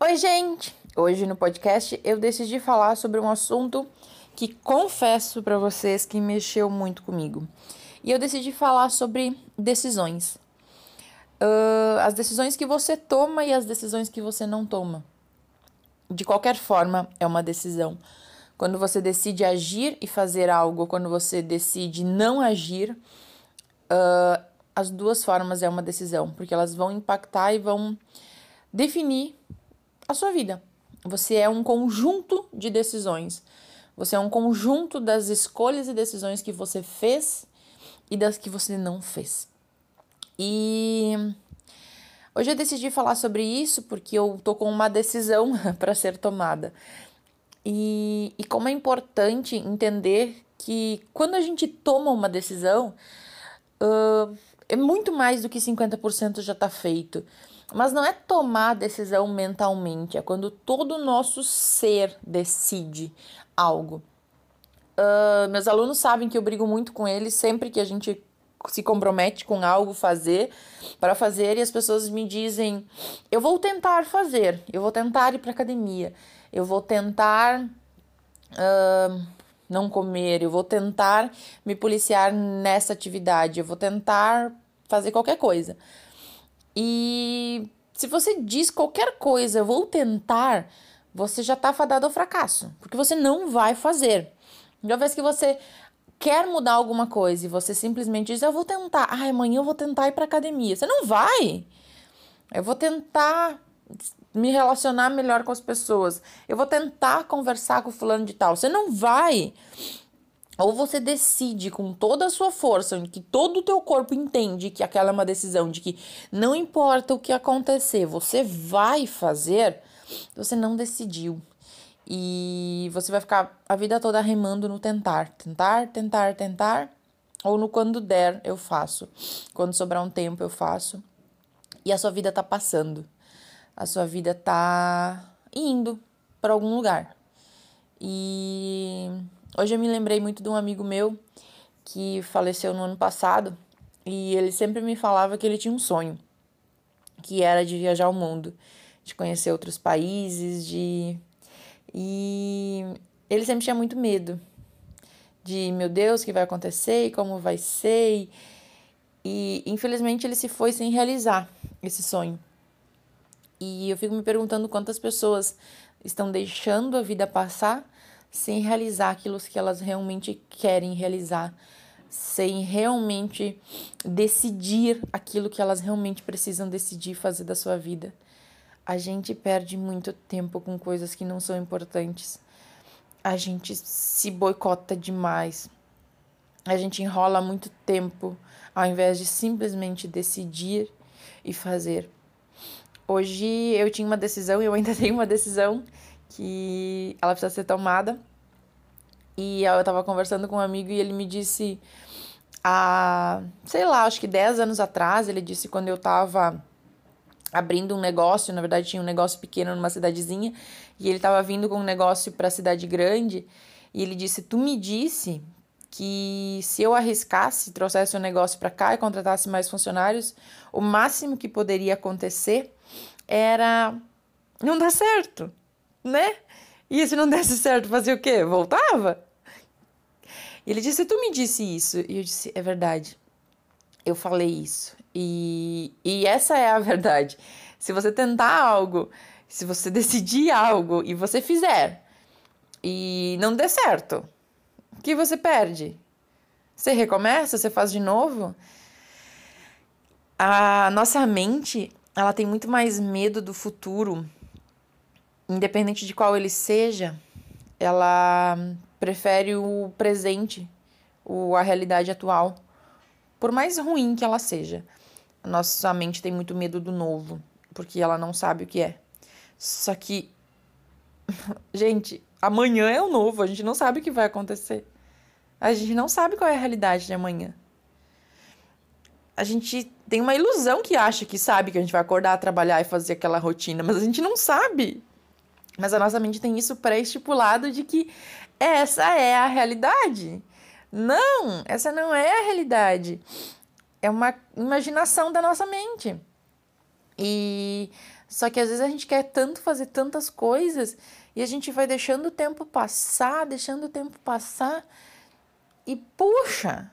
Oi, gente! Hoje no podcast eu decidi falar sobre um assunto que confesso para vocês que mexeu muito comigo. E eu decidi falar sobre decisões. Uh, as decisões que você toma e as decisões que você não toma. De qualquer forma, é uma decisão. Quando você decide agir e fazer algo, quando você decide não agir, uh, as duas formas é uma decisão, porque elas vão impactar e vão definir a sua vida. Você é um conjunto de decisões. Você é um conjunto das escolhas e decisões que você fez e das que você não fez. E hoje eu decidi falar sobre isso porque eu tô com uma decisão para ser tomada. E, e como é importante entender que quando a gente toma uma decisão, uh, é muito mais do que 50% já está feito. Mas não é tomar decisão mentalmente, é quando todo o nosso ser decide algo. Uh, meus alunos sabem que eu brigo muito com eles sempre que a gente se compromete com algo fazer para fazer e as pessoas me dizem eu vou tentar fazer eu vou tentar ir para academia eu vou tentar uh, não comer eu vou tentar me policiar nessa atividade eu vou tentar fazer qualquer coisa e se você diz qualquer coisa, vou tentar, você já está fadado ao fracasso, porque você não vai fazer. Uma vez que você quer mudar alguma coisa e você simplesmente diz, eu vou tentar, ah, amanhã eu vou tentar ir para academia. Você não vai. Eu vou tentar me relacionar melhor com as pessoas. Eu vou tentar conversar com fulano de tal. Você não vai. Ou você decide com toda a sua força, que todo o teu corpo entende que aquela é uma decisão, de que não importa o que acontecer, você vai fazer, você não decidiu. E você vai ficar a vida toda remando no tentar, tentar, tentar, tentar, ou no quando der eu faço. Quando sobrar um tempo eu faço. E a sua vida tá passando. A sua vida tá indo para algum lugar. E Hoje eu me lembrei muito de um amigo meu que faleceu no ano passado e ele sempre me falava que ele tinha um sonho, que era de viajar o mundo, de conhecer outros países, de e ele sempre tinha muito medo de meu Deus, o que vai acontecer e como vai ser. E infelizmente ele se foi sem realizar esse sonho. E eu fico me perguntando quantas pessoas estão deixando a vida passar sem realizar aquilo que elas realmente querem realizar, sem realmente decidir aquilo que elas realmente precisam decidir fazer da sua vida. A gente perde muito tempo com coisas que não são importantes. A gente se boicota demais. A gente enrola muito tempo ao invés de simplesmente decidir e fazer. Hoje eu tinha uma decisão e eu ainda tenho uma decisão que ela precisa ser tomada. E eu tava conversando com um amigo e ele me disse há, sei lá, acho que 10 anos atrás, ele disse quando eu tava abrindo um negócio, na verdade tinha um negócio pequeno numa cidadezinha, e ele tava vindo com um negócio para cidade grande, e ele disse: "Tu me disse que se eu arriscasse, trouxesse o um negócio para cá e contratasse mais funcionários, o máximo que poderia acontecer era não dar certo" né? E se não desse certo, fazer o quê? Voltava? Ele disse: Tu me disse isso. E eu disse: É verdade. Eu falei isso. E, e essa é a verdade. Se você tentar algo, se você decidir algo e você fizer e não der certo, o que você perde? Você recomeça, você faz de novo. A nossa mente, ela tem muito mais medo do futuro independente de qual ele seja, ela prefere o presente, o, a realidade atual, por mais ruim que ela seja. Nossa mente tem muito medo do novo, porque ela não sabe o que é. Só que, gente, amanhã é o novo, a gente não sabe o que vai acontecer. A gente não sabe qual é a realidade de amanhã. A gente tem uma ilusão que acha que sabe que a gente vai acordar, trabalhar e fazer aquela rotina, mas a gente não sabe. Mas a nossa mente tem isso pré-estipulado de que essa é a realidade. Não, essa não é a realidade. É uma imaginação da nossa mente. E Só que às vezes a gente quer tanto fazer tantas coisas e a gente vai deixando o tempo passar, deixando o tempo passar. E puxa,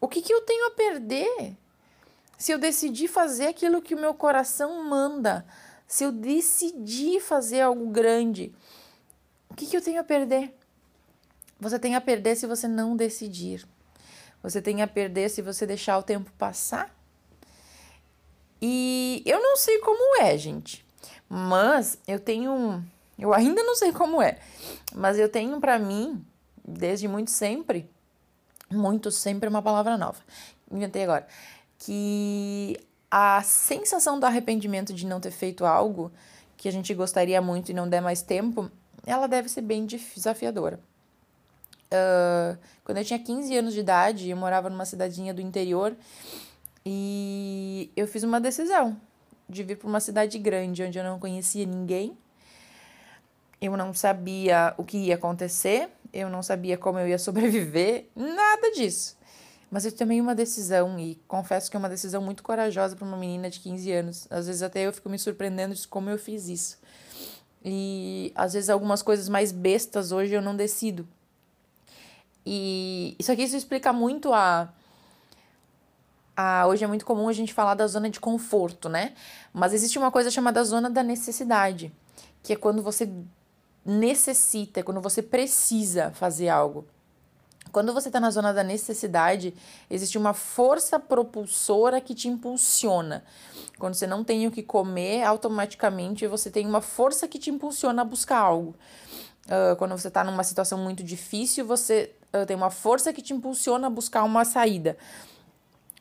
o que, que eu tenho a perder? Se eu decidir fazer aquilo que o meu coração manda, se eu decidir fazer algo grande, o que, que eu tenho a perder? Você tem a perder se você não decidir. Você tem a perder se você deixar o tempo passar. E eu não sei como é, gente, mas eu tenho. Eu ainda não sei como é, mas eu tenho para mim, desde muito sempre, muito sempre é uma palavra nova, inventei agora, que a sensação do arrependimento de não ter feito algo que a gente gostaria muito e não der mais tempo, ela deve ser bem desafiadora. Uh, quando eu tinha 15 anos de idade, eu morava numa cidadinha do interior e eu fiz uma decisão de vir para uma cidade grande onde eu não conhecia ninguém. Eu não sabia o que ia acontecer, eu não sabia como eu ia sobreviver, nada disso. Mas eu tomei uma decisão e confesso que é uma decisão muito corajosa para uma menina de 15 anos. Às vezes até eu fico me surpreendendo de como eu fiz isso. E às vezes algumas coisas mais bestas hoje eu não decido. E isso aqui isso explica muito a, a. Hoje é muito comum a gente falar da zona de conforto, né? Mas existe uma coisa chamada zona da necessidade, que é quando você necessita, quando você precisa fazer algo. Quando você está na zona da necessidade, existe uma força propulsora que te impulsiona. Quando você não tem o que comer, automaticamente você tem uma força que te impulsiona a buscar algo. Uh, quando você está numa situação muito difícil, você uh, tem uma força que te impulsiona a buscar uma saída.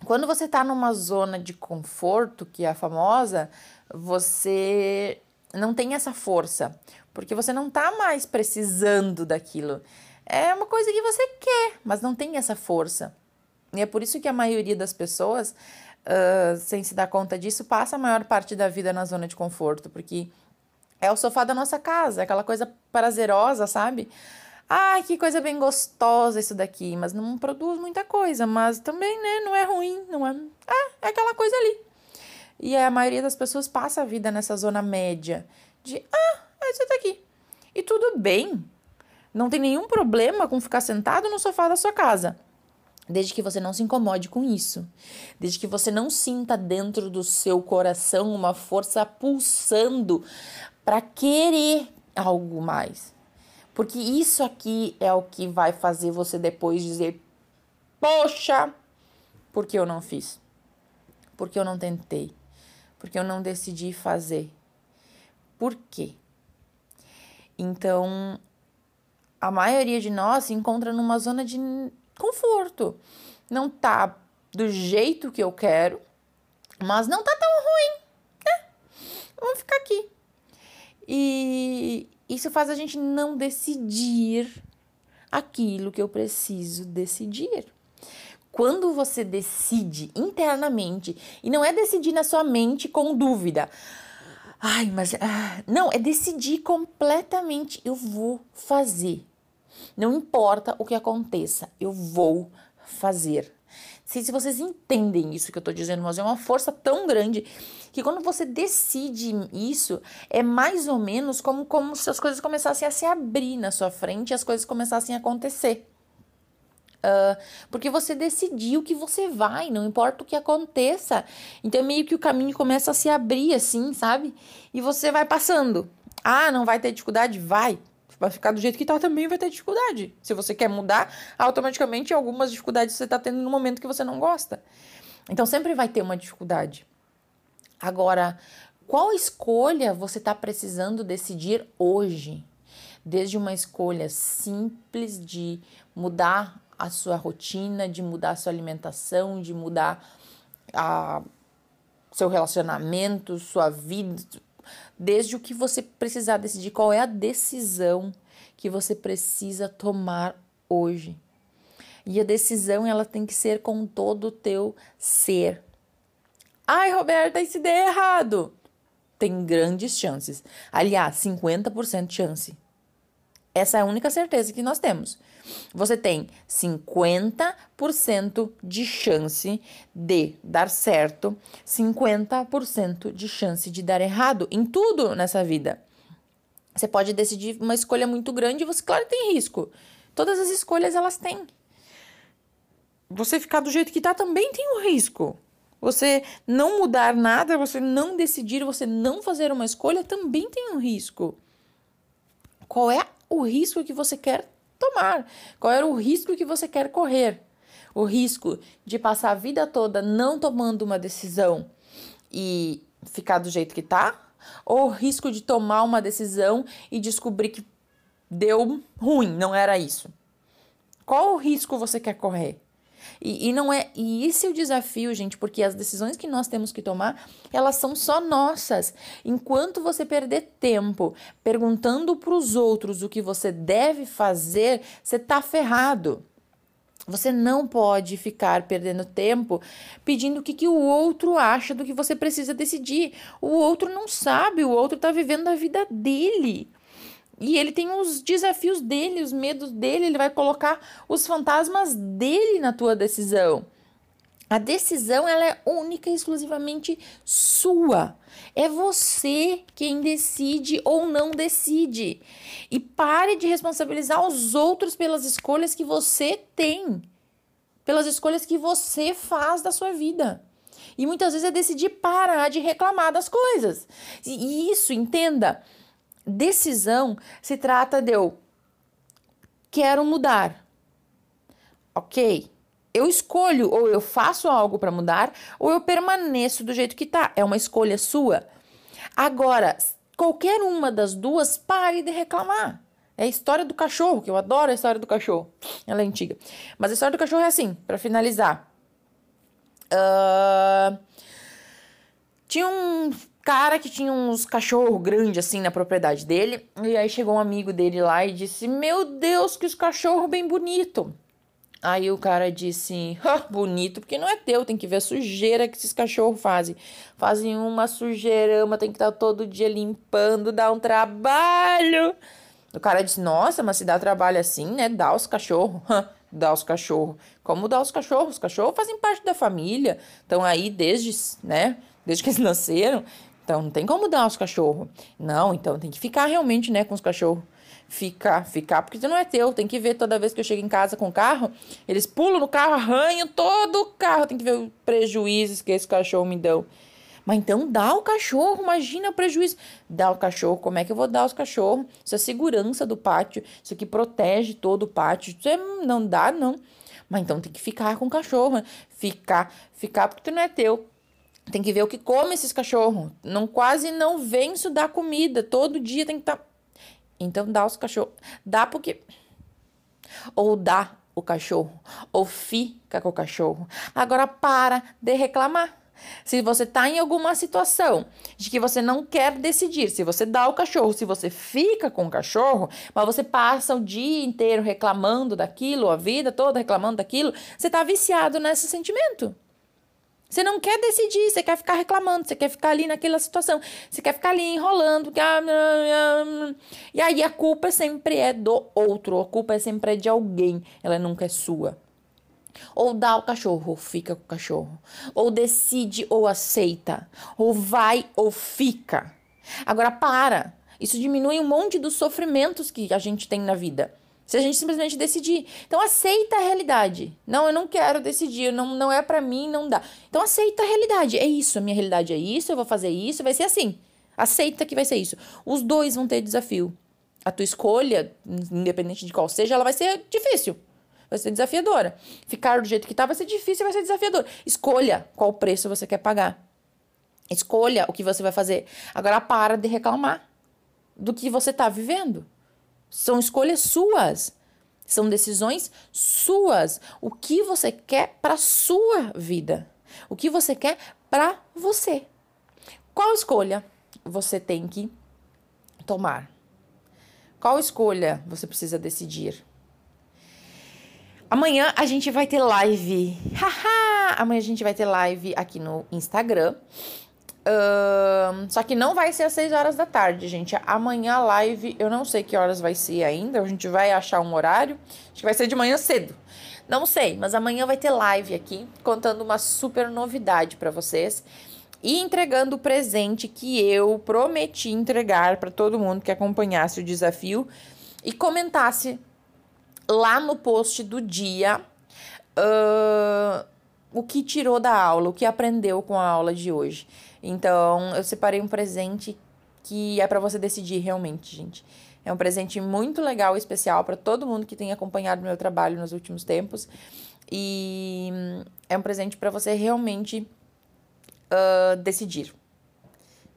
Quando você está numa zona de conforto, que é a famosa, você não tem essa força, porque você não está mais precisando daquilo. É uma coisa que você quer, mas não tem essa força. E é por isso que a maioria das pessoas, uh, sem se dar conta disso, passa a maior parte da vida na zona de conforto, porque é o sofá da nossa casa, aquela coisa prazerosa, sabe? Ai, que coisa bem gostosa isso daqui, mas não produz muita coisa, mas também, né, não é ruim, não é. É, é aquela coisa ali. E a maioria das pessoas passa a vida nessa zona média de, ah, é isso daqui. E tudo bem, não tem nenhum problema com ficar sentado no sofá da sua casa. Desde que você não se incomode com isso. Desde que você não sinta dentro do seu coração uma força pulsando para querer algo mais. Porque isso aqui é o que vai fazer você depois dizer: Poxa, porque eu não fiz? Porque eu não tentei? Porque eu não decidi fazer? Por quê? Então, a maioria de nós se encontra numa zona de conforto. Não tá do jeito que eu quero, mas não tá tão ruim. Né? Vamos ficar aqui. E isso faz a gente não decidir aquilo que eu preciso decidir. Quando você decide internamente, e não é decidir na sua mente com dúvida, ai, mas. Ah, não, é decidir completamente. Eu vou fazer. Não importa o que aconteça, eu vou fazer. Sei se vocês entendem isso que eu tô dizendo, mas é uma força tão grande que quando você decide isso, é mais ou menos como, como se as coisas começassem a se abrir na sua frente e as coisas começassem a acontecer. Uh, porque você decidiu que você vai, não importa o que aconteça. Então, meio que o caminho começa a se abrir assim, sabe? E você vai passando. Ah, não vai ter dificuldade? Vai vai ficar do jeito que tá, também vai ter dificuldade. Se você quer mudar, automaticamente algumas dificuldades você tá tendo no momento que você não gosta. Então sempre vai ter uma dificuldade. Agora, qual escolha você está precisando decidir hoje? Desde uma escolha simples de mudar a sua rotina, de mudar a sua alimentação, de mudar a seu relacionamento, sua vida, desde o que você precisar decidir, qual é a decisão que você precisa tomar hoje. E a decisão ela tem que ser com todo o teu ser. Ai, Roberta, se der errado? Tem grandes chances. Aliás, 50% chance. Essa é a única certeza que nós temos. Você tem 50% de chance de dar certo, 50% de chance de dar errado em tudo nessa vida. Você pode decidir uma escolha muito grande e você, claro, tem risco. Todas as escolhas elas têm. Você ficar do jeito que tá também tem um risco. Você não mudar nada, você não decidir, você não fazer uma escolha também tem um risco. Qual é o risco que você quer tomar? Qual é o risco que você quer correr? O risco de passar a vida toda não tomando uma decisão e ficar do jeito que tá? Ou o risco de tomar uma decisão e descobrir que deu ruim, não era isso? Qual o risco você quer correr? E, e não é. E esse é o desafio, gente, porque as decisões que nós temos que tomar, elas são só nossas. Enquanto você perder tempo perguntando para os outros o que você deve fazer, você tá ferrado. Você não pode ficar perdendo tempo pedindo o que, que o outro acha do que você precisa decidir. O outro não sabe, o outro está vivendo a vida dele. E ele tem os desafios dele, os medos dele, ele vai colocar os fantasmas dele na tua decisão. A decisão ela é única e exclusivamente sua. É você quem decide ou não decide. E pare de responsabilizar os outros pelas escolhas que você tem, pelas escolhas que você faz da sua vida. E muitas vezes é decidir parar de reclamar das coisas. E isso, entenda, decisão se trata de eu quero mudar. Ok? Eu escolho ou eu faço algo para mudar ou eu permaneço do jeito que tá. É uma escolha sua. Agora, qualquer uma das duas, pare de reclamar. É a história do cachorro, que eu adoro a história do cachorro. Ela é antiga. Mas a história do cachorro é assim, para finalizar. Uh, tinha um cara que tinha uns cachorros grandes assim na propriedade dele. E aí chegou um amigo dele lá e disse: Meu Deus, que os cachorros bem bonito. Aí o cara disse: bonito, porque não é teu, tem que ver a sujeira que esses cachorros fazem. Fazem uma sujeirama, tem que estar todo dia limpando, dá um trabalho. O cara disse: Nossa, mas se dá trabalho assim, né? Dá os cachorros. dá os cachorros. Como dá os cachorros? Os cachorros fazem parte da família. Estão aí desde, né? Desde que eles nasceram. Então não tem como dar os cachorros. Não, então tem que ficar realmente, né, com os cachorros. Ficar, ficar, porque você não é teu. Tem que ver toda vez que eu chego em casa com o carro, eles pulam no carro, arranham todo o carro. Tem que ver os prejuízos que esse cachorro me dão. Mas então dá o cachorro, imagina o prejuízo. Dá o cachorro, como é que eu vou dar os cachorros? Isso é segurança do pátio, isso aqui protege todo o pátio. Isso é, não dá, não. Mas então tem que ficar com o cachorro, ficar, ficar porque tu não é teu. Tem que ver o que come esses cachorros. Não quase não venço dar comida. Todo dia tem que estar. Tá... Então dá os cachorros. Dá porque. Ou dá o cachorro. Ou fica com o cachorro. Agora para de reclamar. Se você está em alguma situação de que você não quer decidir se você dá o cachorro, se você fica com o cachorro, mas você passa o dia inteiro reclamando daquilo, a vida toda reclamando daquilo, você está viciado nesse sentimento. Você não quer decidir, você quer ficar reclamando, você quer ficar ali naquela situação, você quer ficar ali enrolando. E aí a culpa sempre é do outro, a culpa sempre é de alguém, ela nunca é sua. Ou dá o cachorro, ou fica com o cachorro. Ou decide ou aceita. Ou vai ou fica. Agora para. Isso diminui um monte dos sofrimentos que a gente tem na vida. Se a gente simplesmente decidir. Então aceita a realidade. Não, eu não quero decidir, não, não é para mim, não dá. Então aceita a realidade. É isso, a minha realidade é isso, eu vou fazer isso, vai ser assim. Aceita que vai ser isso. Os dois vão ter desafio. A tua escolha, independente de qual seja, ela vai ser difícil. Vai ser desafiadora. Ficar do jeito que tá vai ser difícil, vai ser desafiador. Escolha qual preço você quer pagar. Escolha o que você vai fazer. Agora para de reclamar do que você tá vivendo. São escolhas suas. São decisões suas. O que você quer para sua vida? O que você quer para você? Qual escolha você tem que tomar? Qual escolha você precisa decidir? Amanhã a gente vai ter live. Haha! Amanhã a gente vai ter live aqui no Instagram. Só que não vai ser às 6 horas da tarde, gente. Amanhã a live, eu não sei que horas vai ser ainda. A gente vai achar um horário. Acho que vai ser de manhã cedo. Não sei, mas amanhã vai ter live aqui contando uma super novidade para vocês e entregando o presente que eu prometi entregar para todo mundo que acompanhasse o desafio e comentasse lá no post do dia uh, o que tirou da aula, o que aprendeu com a aula de hoje. Então, eu separei um presente que é para você decidir realmente, gente. É um presente muito legal e especial para todo mundo que tem acompanhado meu trabalho nos últimos tempos. E é um presente para você realmente uh, decidir.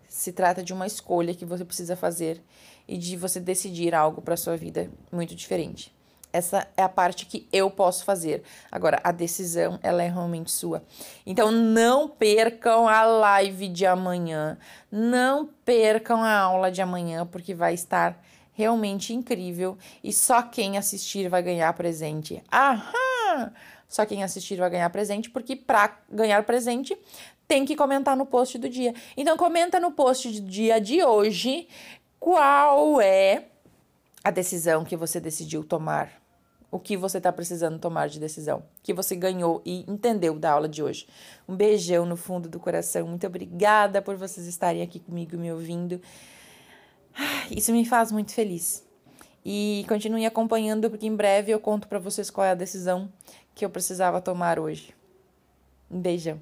Se trata de uma escolha que você precisa fazer e de você decidir algo para sua vida muito diferente. Essa é a parte que eu posso fazer. Agora, a decisão, ela é realmente sua. Então, não percam a live de amanhã. Não percam a aula de amanhã, porque vai estar realmente incrível. E só quem assistir vai ganhar presente. Aham! Só quem assistir vai ganhar presente, porque para ganhar presente tem que comentar no post do dia. Então, comenta no post do dia de hoje qual é a decisão que você decidiu tomar o que você está precisando tomar de decisão, que você ganhou e entendeu da aula de hoje. Um beijão no fundo do coração. Muito obrigada por vocês estarem aqui comigo me ouvindo. Ah, isso me faz muito feliz. E continue acompanhando, porque em breve eu conto para vocês qual é a decisão que eu precisava tomar hoje. Um beijão.